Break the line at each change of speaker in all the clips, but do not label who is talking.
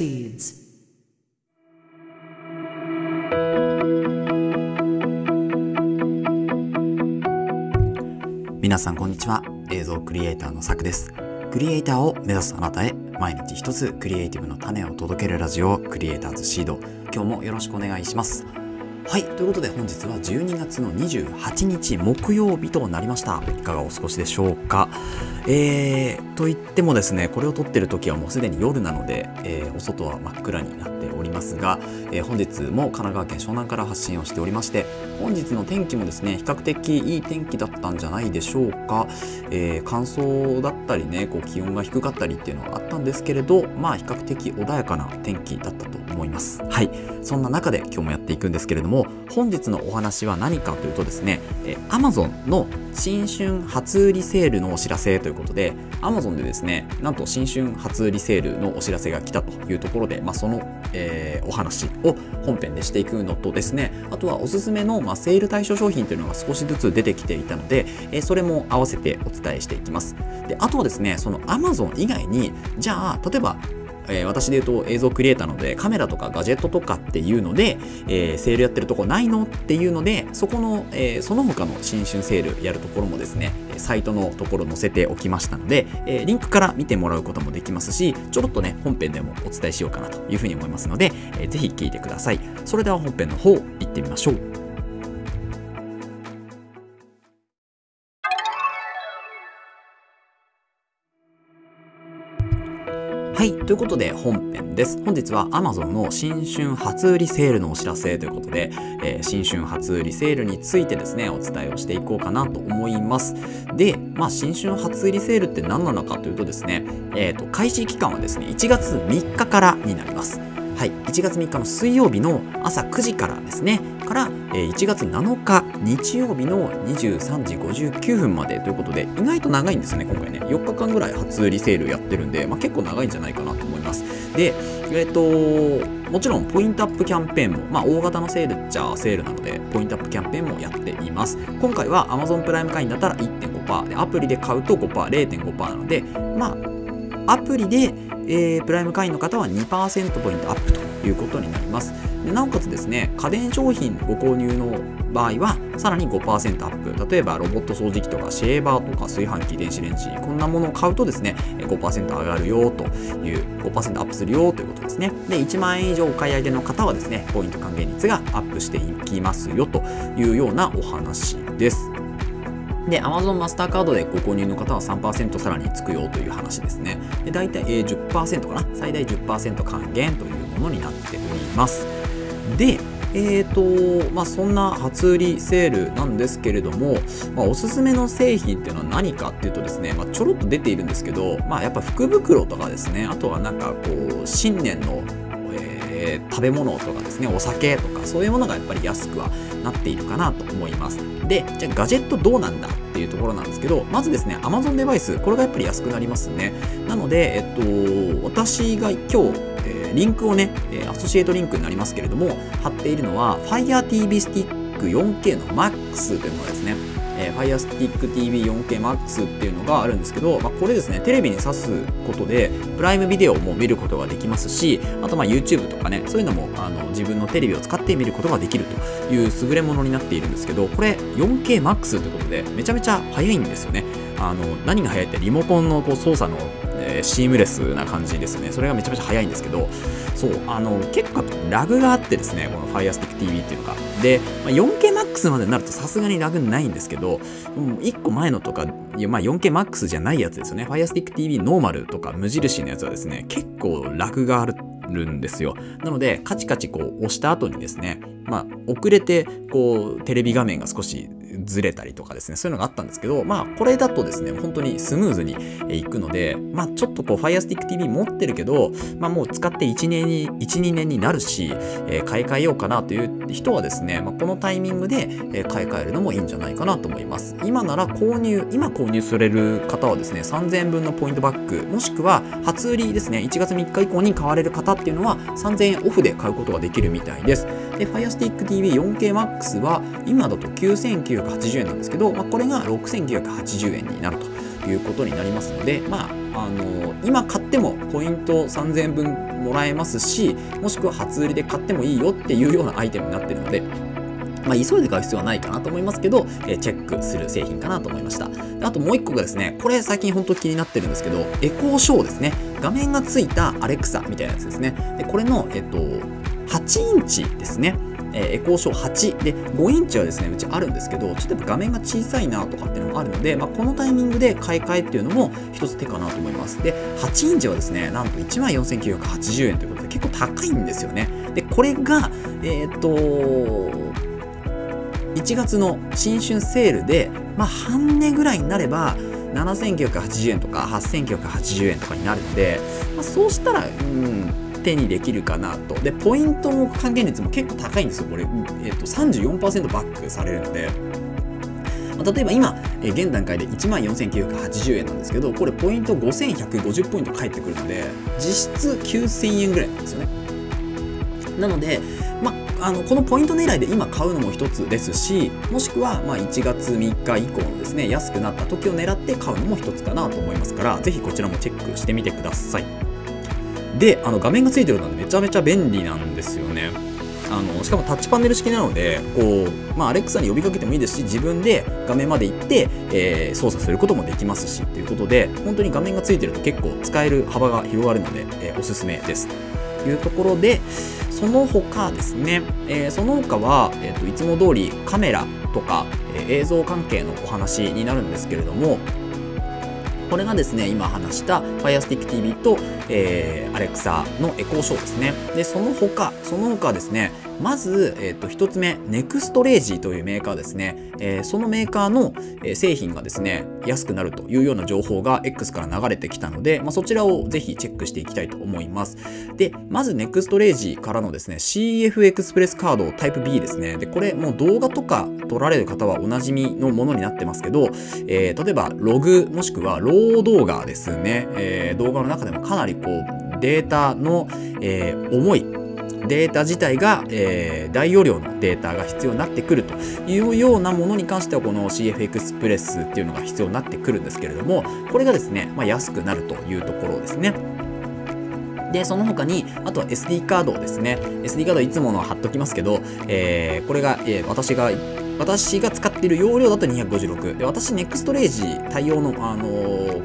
proceeds.
皆さんこんにちは映像クリエイターのさくです。クリエイターを目指すあなたへ毎日一つクリエイティブの種を届けるラジオクリエイターズシード。今日もよろしくお願いします。はいということで本日は12月の28日木曜日となりました。いかがお過ごしでしょうか？えー、と言ってもですねこれを撮ってる時はもうすでに夜なので、えー、お外は真っ暗になっておりますが、えー、本日も神奈川県湘南から発信をしておりまして本日の天気もですね比較的いい天気だったんじゃないでしょうか、えー、乾燥だったりねこう気温が低かったりっていうのがあったんですけれどまあ比較的穏やかな天気だったと思います。はいそんな中で今日もやっていくんですけれどもも本日のお話は何かというとですね、え、Amazon の新春初売りセールのお知らせということで Amazon でですねなんと新春初売りセールのお知らせが来たというところで、まあ、その、えー、お話を本編でしていくのとですねあとはおすすめの、まあ、セール対象商品というのが少しずつ出てきていたので、えー、それも合わせてお伝えしていきます。であとはですねその Amazon 以外にじゃあ例えばえー、私で言うと映像クリエイターなのでカメラとかガジェットとかっていうので、えー、セールやってるとこないのっていうのでそこの、えー、その他の新春セールやるところもですねサイトのところ載せておきましたので、えリンクから見てもらうこともできますしちょろっとね本編でもお伝えしようかなというふうに思いますので、えー、ぜひ聞いてください。それでは本編の方行ってみましょう。はい。ということで本編です。本日は Amazon の新春初売りセールのお知らせということで、えー、新春初売りセールについてですね、お伝えをしていこうかなと思います。で、まあ、新春初売りセールって何なのかというとですね、えっ、ー、と、開始期間はですね、1月3日からになります。はい、1月3日の水曜日の朝9時からですね、から、え1月7日日曜日の23時59分までということで、意外と長いんですね、今回ね。4日間ぐらい初売りセールやってるんで、まあ、結構長いんじゃないかなと思います。で、えっ、ー、と、もちろんポイントアップキャンペーンも、まあ、大型のセールっちゃセールなので、ポイントアップキャンペーンもやっています。今回は Amazon プライム会員だったら1.5%で、アプリで買うと5%、0.5%なので、まあ、アプリで、えー、プライム会員の方は2%ポイントアップということになります。でなおかつですね、家電商品ご購入の場合は、さらに5%アップ。例えば、ロボット掃除機とか、シェーバーとか、炊飯器、電子レンジ、こんなものを買うとですね、5%上がるよという、5%アップするよということですね。で、1万円以上お買い上げの方はですね、ポイント還元率がアップしていきますよというようなお話です。で、Amazon マスターカードでご購入の方は3%さらにつくよという話ですね。で、大体10%かな？最大10%還元というものになっております。で、えーとまあ、そんな初売りセールなんですけれども、まあ、おすすめの製品っていうのは何かっていうとですね、まあ、ちょろっと出ているんですけど、まあ、やっぱ福袋とかですねあとはなんかこう新年のえー、食べ物とかですねお酒とかそういうものがやっぱり安くはなっているかなと思いますでじゃあガジェットどうなんだっていうところなんですけどまずですね Amazon デバイスこれがやっぱり安くなりますねなのでえっと私が今日リンクをね、アソシエイトリンクになりますけれども、貼っているのは Fire TV Stick 4K の MAX というものですね。えー、Fire Stick TV 4K Max っていうのがあるんですけど、まあ、これですね、テレビに挿すことで、プライムビデオも見ることができますし、あとまあ YouTube とかね、そういうのもあの自分のテレビを使って見ることができるという優れものになっているんですけど、これ 4K Max ということで、めちゃめちゃ速いんですよね。あの何が速いってリモコンのこう操作のえ、シームレスな感じですね。それがめちゃめちゃ早いんですけど、そう、あの、結構ラグがあってですね、この Firestick TV っていうのが。で、まあ、4KMAX までになるとさすがにラグないんですけど、うん、1個前のとか、まあ、4KMAX じゃないやつですよね。Firestick TV ノーマルとか無印のやつはですね、結構ラグがあるるんですよ。なので、カチカチこう押した後にですね、まあ、遅れて、こう、テレビ画面が少しずれたりとかですね、そういうのがあったんですけど、まあ、これだとですね、本当にスムーズにいくので、まあ、ちょっとこう、Fire Stick TV 持ってるけど、まあ、もう使って1年に、1、2年になるし、えー、買い替えようかなという人はですね、まあ、このタイミングで、買い替えるのもいいんじゃないかなと思います。今なら購入、今購入される方はですね、3000円分のポイントバック、もしくは初売りですね、1月3日以降に買われる方っていうのは3000円オフで買うことができるみたいです。で、Fire Stick TV 4K Max は今だと9980 80円なんですけど、まあ、これが6980円になるということになりますので、まあ、あの今買ってもポイント3000円分もらえますしもしくは初売りで買ってもいいよっていうようなアイテムになってるのでまあ、急いで買う必要はないかなと思いますけど、えー、チェックする製品かなと思いました。あともう一個がですね、これ最近本当気になってるんですけど、エコーショーですね。画面がついたアレクサみたいなやつですね。でこれの、えっと、8インチですね。え、エコーショー8で5インチはですねうちあるんですけどちょっと画面が小さいなとかっていうのもあるので、まあ、このタイミングで買い替えっていうのも一つ手かなと思います。で8インチはですねなんと1万4980円ということで結構高いんですよね。でこれがえっ、と1月の新春セールで、まあ、半値ぐらいになれば7980円とか8980円とかになるので、まあ、そうしたら、うん、手にできるかなと。で、ポイントの還元率も結構高いんですよ。これ、えっと、34%バックされるので。例えば今、え現段階で1万4980円なんですけど、これポイント5150ポイント返ってくるので、実質9000円ぐらいなんですよね。なので、まあのこのポイント狙いで今買うのも一つですしもしくはま1月3日以降のですね安くなった時を狙って買うのも一つかなと思いますから是非こちらもチェックしてみてください。であの画面がついてるのでめちゃめちゃ便利なんですよね。あのしかもタッチパネル式なのでこう、まあ、アレクサに呼びかけてもいいですし自分で画面まで行って、えー、操作することもできますしということで本当に画面がついてると結構使える幅が広がるので、えー、おすすめです。というところでその他ですね、えー、その他は、えーと、いつも通りカメラとか、え映像関係のお話になるんですけれどもこれがですね、今話した Firestick TV と、えー、Alexa のエコーショーですね。で、その他、その他ですね、まず、えっ、ー、と、一つ目、ネクストレージというメーカーですね。えー、そのメーカーの、え製品がですね、安くなるというような情報が X から流れてきたので、まあ、そちらをぜひチェックしていきたいと思います。で、まずネクストレージからのですね、CF エクスプレスカードタイプ B ですね。で、これもう動画とか撮られる方はおなじみのものになってますけど、えー、例えばログもしくはロー動画ですね、えー、動画の中でもかなりこうデータの、えー、重いデータ自体が、えー、大容量のデータが必要になってくるというようなものに関してはこの CF エクスプレスっていうのが必要になってくるんですけれどもこれがですね、まあ、安くなるというところですね。で、その他に、あとは SD カードですね。SD カードいつもの貼っときますけど、えー、これが、えー、私が私が使っている容量だと256で私ネックストレージ対応の、あのー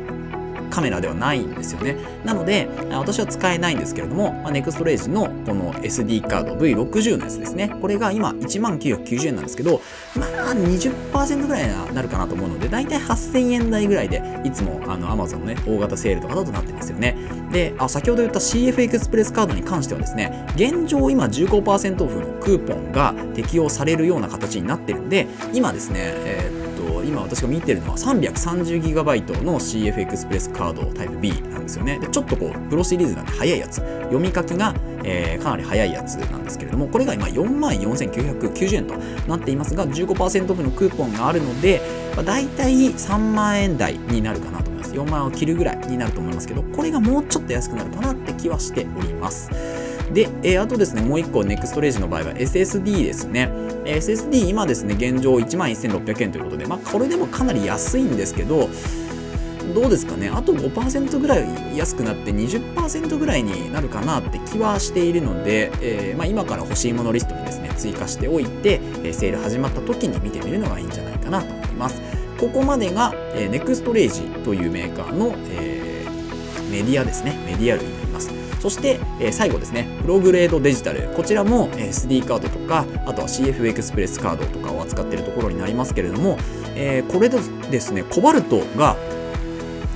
カメラではないんですよね。なので、私は使えないんですけれども、まあ、ネクストレージのこの SD カード V60 のやつですね。これが今1990円なんですけど、まあ20%ぐらいになるかなと思うので、だいたい8000円台ぐらいで、いつもあの Amazon のね、大型セールとかだとなってますよね。で、あ先ほど言った CF エクスプレスカードに関してはですね、現状今15%オフのクーポンが適用されるような形になってるんで、今ですね、えー今私が見てるのは 330GB の CF エクスプレスカードタイプ B なんですよね。でちょっとこうプロシリーズなんで早いやつ。読み書きが、えー、かなり早いやつなんですけれどもこれが今44,990円となっていますが15%オフのクーポンがあるので、まあ、大体3万円台になるかなと思います。4万円を切るぐらいになると思いますけどこれがもうちょっと安くなるかなって気はしております。で、えー、あとですねもう1個ネクストレージの場合は SSD ですね。SSD 今ですね現状11,600円ということでまあこれでもかなり安いんですけどどうですかね？あと5%ぐらい安くなって20%ぐらいになるかなって気はしているので、えー、まあ、今から欲しいものリストにですね追加しておいて、えセール始まった時に見てみるのがいいんじゃないかなと思います。ここまでが、えー、ネクストレージというメーカーの、えー、メディアですね。メディア類。そして、え、最後ですね、プログレードデジタル。こちらもえ SD カードとか、あとは CF エクスプレスカードとかを扱っているところになりますけれども、え、これでですね、コバルトが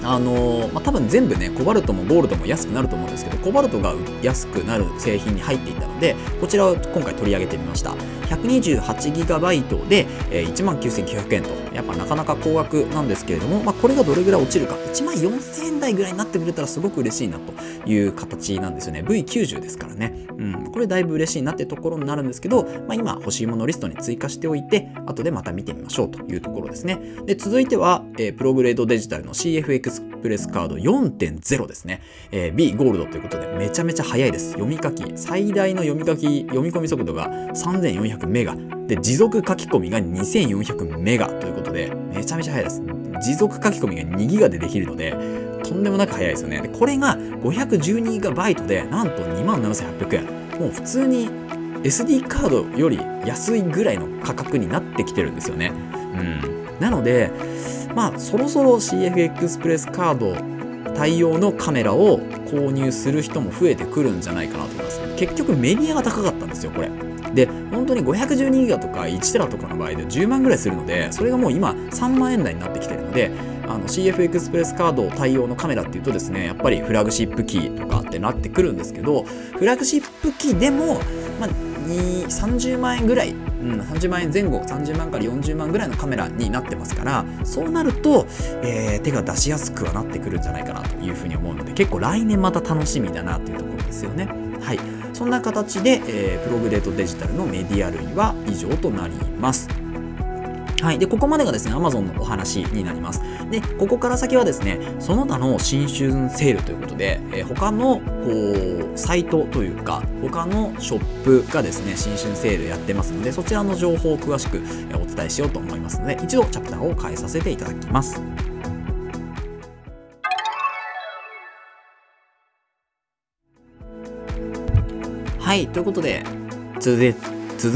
あのー、まあ、多分全部ね、コバルトもゴールドも安くなると思うんですけど、コバルトが安くなる製品に入っていたで、こちらを今回取り上げてみました。128GB で、えー、19,900円と、やっぱなかなか高額なんですけれども、まあ、これがどれぐらい落ちるか、1万4000円台ぐらいになってくれたらすごく嬉しいなという形なんですよね。V90 ですからね。うん、これだいぶ嬉しいなってところになるんですけど、まあ、今欲しいものリストに追加しておいて、後でまた見てみましょうというところですね。で、続いては、えー、プログレードデジタルの CFX プレスカード4.0ですね。えー、B ゴールドということでめちゃめちゃ速いです。読み書き、最大の読み書き、読み込み速度が3400メガ。で、持続書き込みが2400メガということで、めちゃめちゃ速いです。持続書き込みが2ギガでできるので、とんでもなく速いですよね。でこれが 512GB でなんと27,800円。もう普通に SD カードより安いぐらいの価格になってきてるんですよね。うん。なので、まあ、そろそろ CF エクスプレスカード対応のカメラを購入する人も増えてくるんじゃないかなと思います。結局メディアが高かったんですよ、これ。で、本当に512ギガとか1テラとかの場合で10万ぐらいするので、それがもう今3万円台になってきてるので、あの CF エクスプレスカード対応のカメラっていうとですね、やっぱりフラグシップキーとかってなってくるんですけど、フラグシップ機でも、まあ、30万円ぐらい、うん、30万円前後30万から40万ぐらいのカメラになってますからそうなると、えー、手が出しやすくはなってくるんじゃないかなというふうに思うので結構来年また楽しみだなというところですよね。はいそんな形で、えー、プログレートデジタルのメディア類は以上となります。はい。で、ここまでがですね、Amazon のお話になります。で、ここから先はですね、その他の新春セールということで、えー、他の、こう、サイトというか、他のショップがですね、新春セールやってますので、そちらの情報を詳しくお伝えしようと思いますので、一度チャプターを変えさせていただきます。はい、ということで、続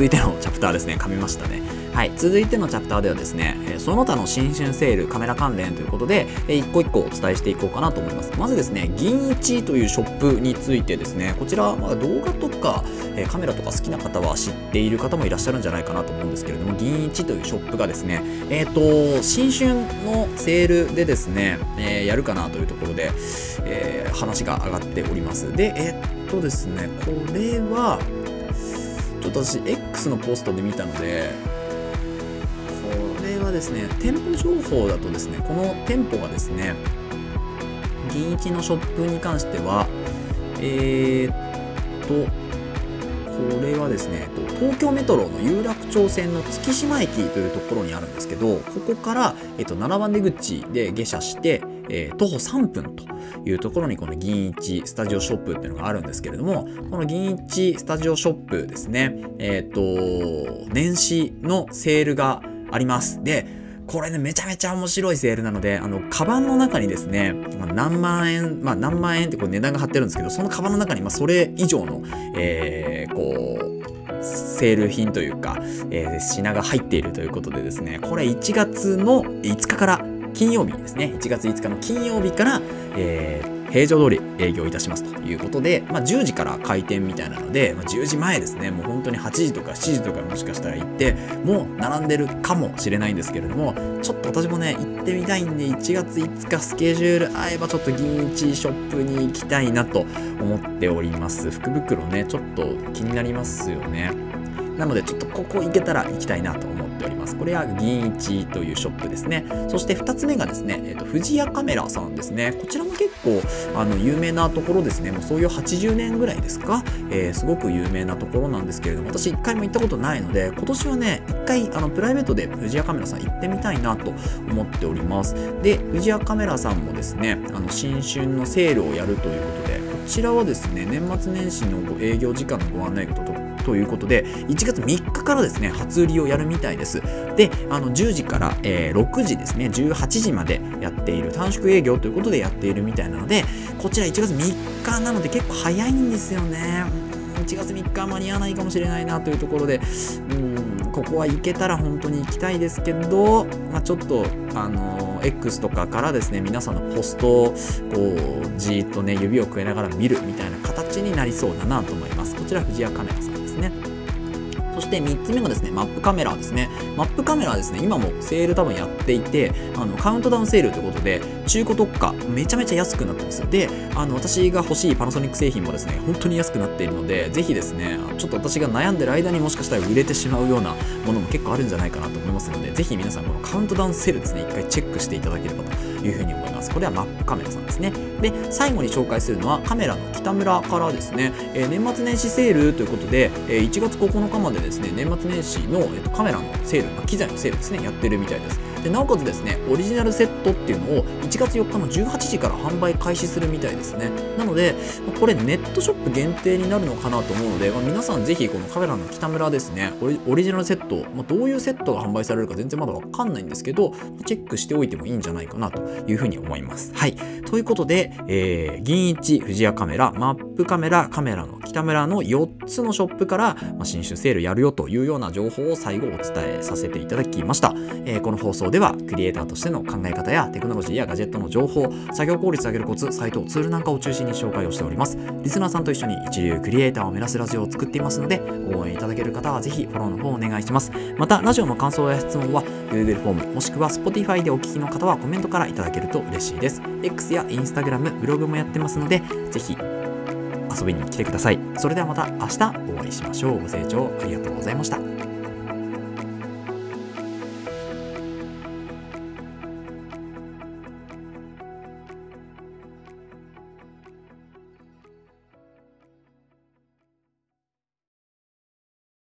いてのチャプターですね、噛みましたね。はい、続いてのチャプターではですね、その他の新春セールカメラ関連ということで、一個一個お伝えしていこうかなと思います。まずですね、銀一というショップについてですね、こちら、まあ、動画とか、えカメラとか好きな方は知っている方もいらっしゃるんじゃないかなと思うんですけれども、銀一というショップがですね、えっ、ー、と、新春のセールでですね、え、やるかなというところで、えー、話が上がっております。で、えっとですね、これは、ちょっと私 X のポストで見たので、ですね、店舗情報だとですね、この店舗がですね、銀一のショップに関しては、えー、っと、これはですね、東京メトロの有楽町線の月島駅というところにあるんですけど、ここから、えっと、7番出口で下車して、えー、徒歩3分というところにこの銀一スタジオショップっていうのがあるんですけれども、この銀一スタジオショップですね、えっ、と、年始のセールがあります。で、これね、めちゃめちゃ面白いセールなので、あの、カバンの中にですね、ま何万円、まあ何万円ってこう値段が貼ってるんですけど、そのカバンの中に、まあそれ以上の、えー、こう、セール品というか、えー、品が入っているということでですね、これ1月の5日から金曜日ですね、1月5日の金曜日から、えー、平常通り営業いたしますということで、まあ、10時から開店みたいなので、まあ、10時前ですね、もう本当に8時とか7時とかもしかしたら行って、もう並んでるかもしれないんですけれども、ちょっと私もね、行ってみたいんで、1月5日スケジュール合えばちょっと銀一ショップに行きたいなと思っております。福袋ね、ちょっと気になりますよね。なので、ちょっとここ行けたら行きたいなと思っております。これは銀一というショップですね。そして2つ目がですね、えーと、富士屋カメラさんですね。こちらも結構あの有名なところですね。もうそういう80年ぐらいですか、えー、すごく有名なところなんですけれども、私1回も行ったことないので、今年はね、1回あのプライベートで富士屋カメラさん行ってみたいなと思っております。で、富士屋カメラさんもですね、あの新春のセールをやるということで、こちらはですね、年末年始のご営業時間のご案内がとということで、1月3日からですね、初売りをやるみたいです。で、あの、10時から、えー、6時ですね、18時までやっている短縮営業ということでやっているみたいなので、こちら1月3日なので結構早いんですよね。1月3日間に合わないかもしれないなというところで、うん、ここは行けたら本当に行きたいですけど、まあ、ちょっと、あの X とかからですね、皆さんのポストを、こう、じーっとね、指をくえながら見るみたいな形になりそうだなと思います。こちら、藤谷カメラさんですね。そして3つ目がですね、マップカメラですね。マップカメラはですね、今もセール多分やっていて、あの、カウントダウンセールということで、中古特価、めちゃめちゃ安くなってます。で、あの、私が欲しいパナソニック製品もですね、本当に安くなっているので、ぜひですね、ちょっと私が悩んでる間にもしかしたら売れてしまうようなものも結構あるんじゃないかなと思いますので、ぜひ皆さんこのカウントダウンセールですね、一回チェックしていただければというふうに思います。これはマップカメラさんですね。で、最後に紹介するのはカメラの北村からですね、えー、年末年始セールということで、えー、1月9日までですね、年末年始の、えー、とカメラのセール、機材のセールですね、やってるみたいです。でなおかつですね、オリジナルセットっていうのを1月4日の18時から販売開始するみたいですね。なのでこれネットショップ限定になるのかなと思うので、まあ、皆さんぜひこのカメラの北村ですね。オリジナルセット、まあ、どういうセットが販売されるか全然まだわかんないんですけどチェックしておいてもいいんじゃないかなというふうに思います。はい。ということで、えー、銀一富士屋カメラマップカメラカメラの北村の4つのショップから、まあ、新種セールやるよというような情報を最後お伝えさせていただきました、えー、この放送ではクリエイターとしての考え方やテクノロジーやガジェットの情報作業効率を上げるコツサイトツールなんかを中心に紹介をしております。リスナーさんと一緒に一流クリエイターを目指すラジオを作っていますので応援いただける方はぜひフォローの方お願いします。またラジオの感想や質問は Google フォームもしくは Spotify でお聞きの方はコメントからいただけると嬉しいです。X や Instagram ブログもやってますのでぜひ遊びに来てください。それではまた明日お会いしましょう。ご清聴ありがとうございました。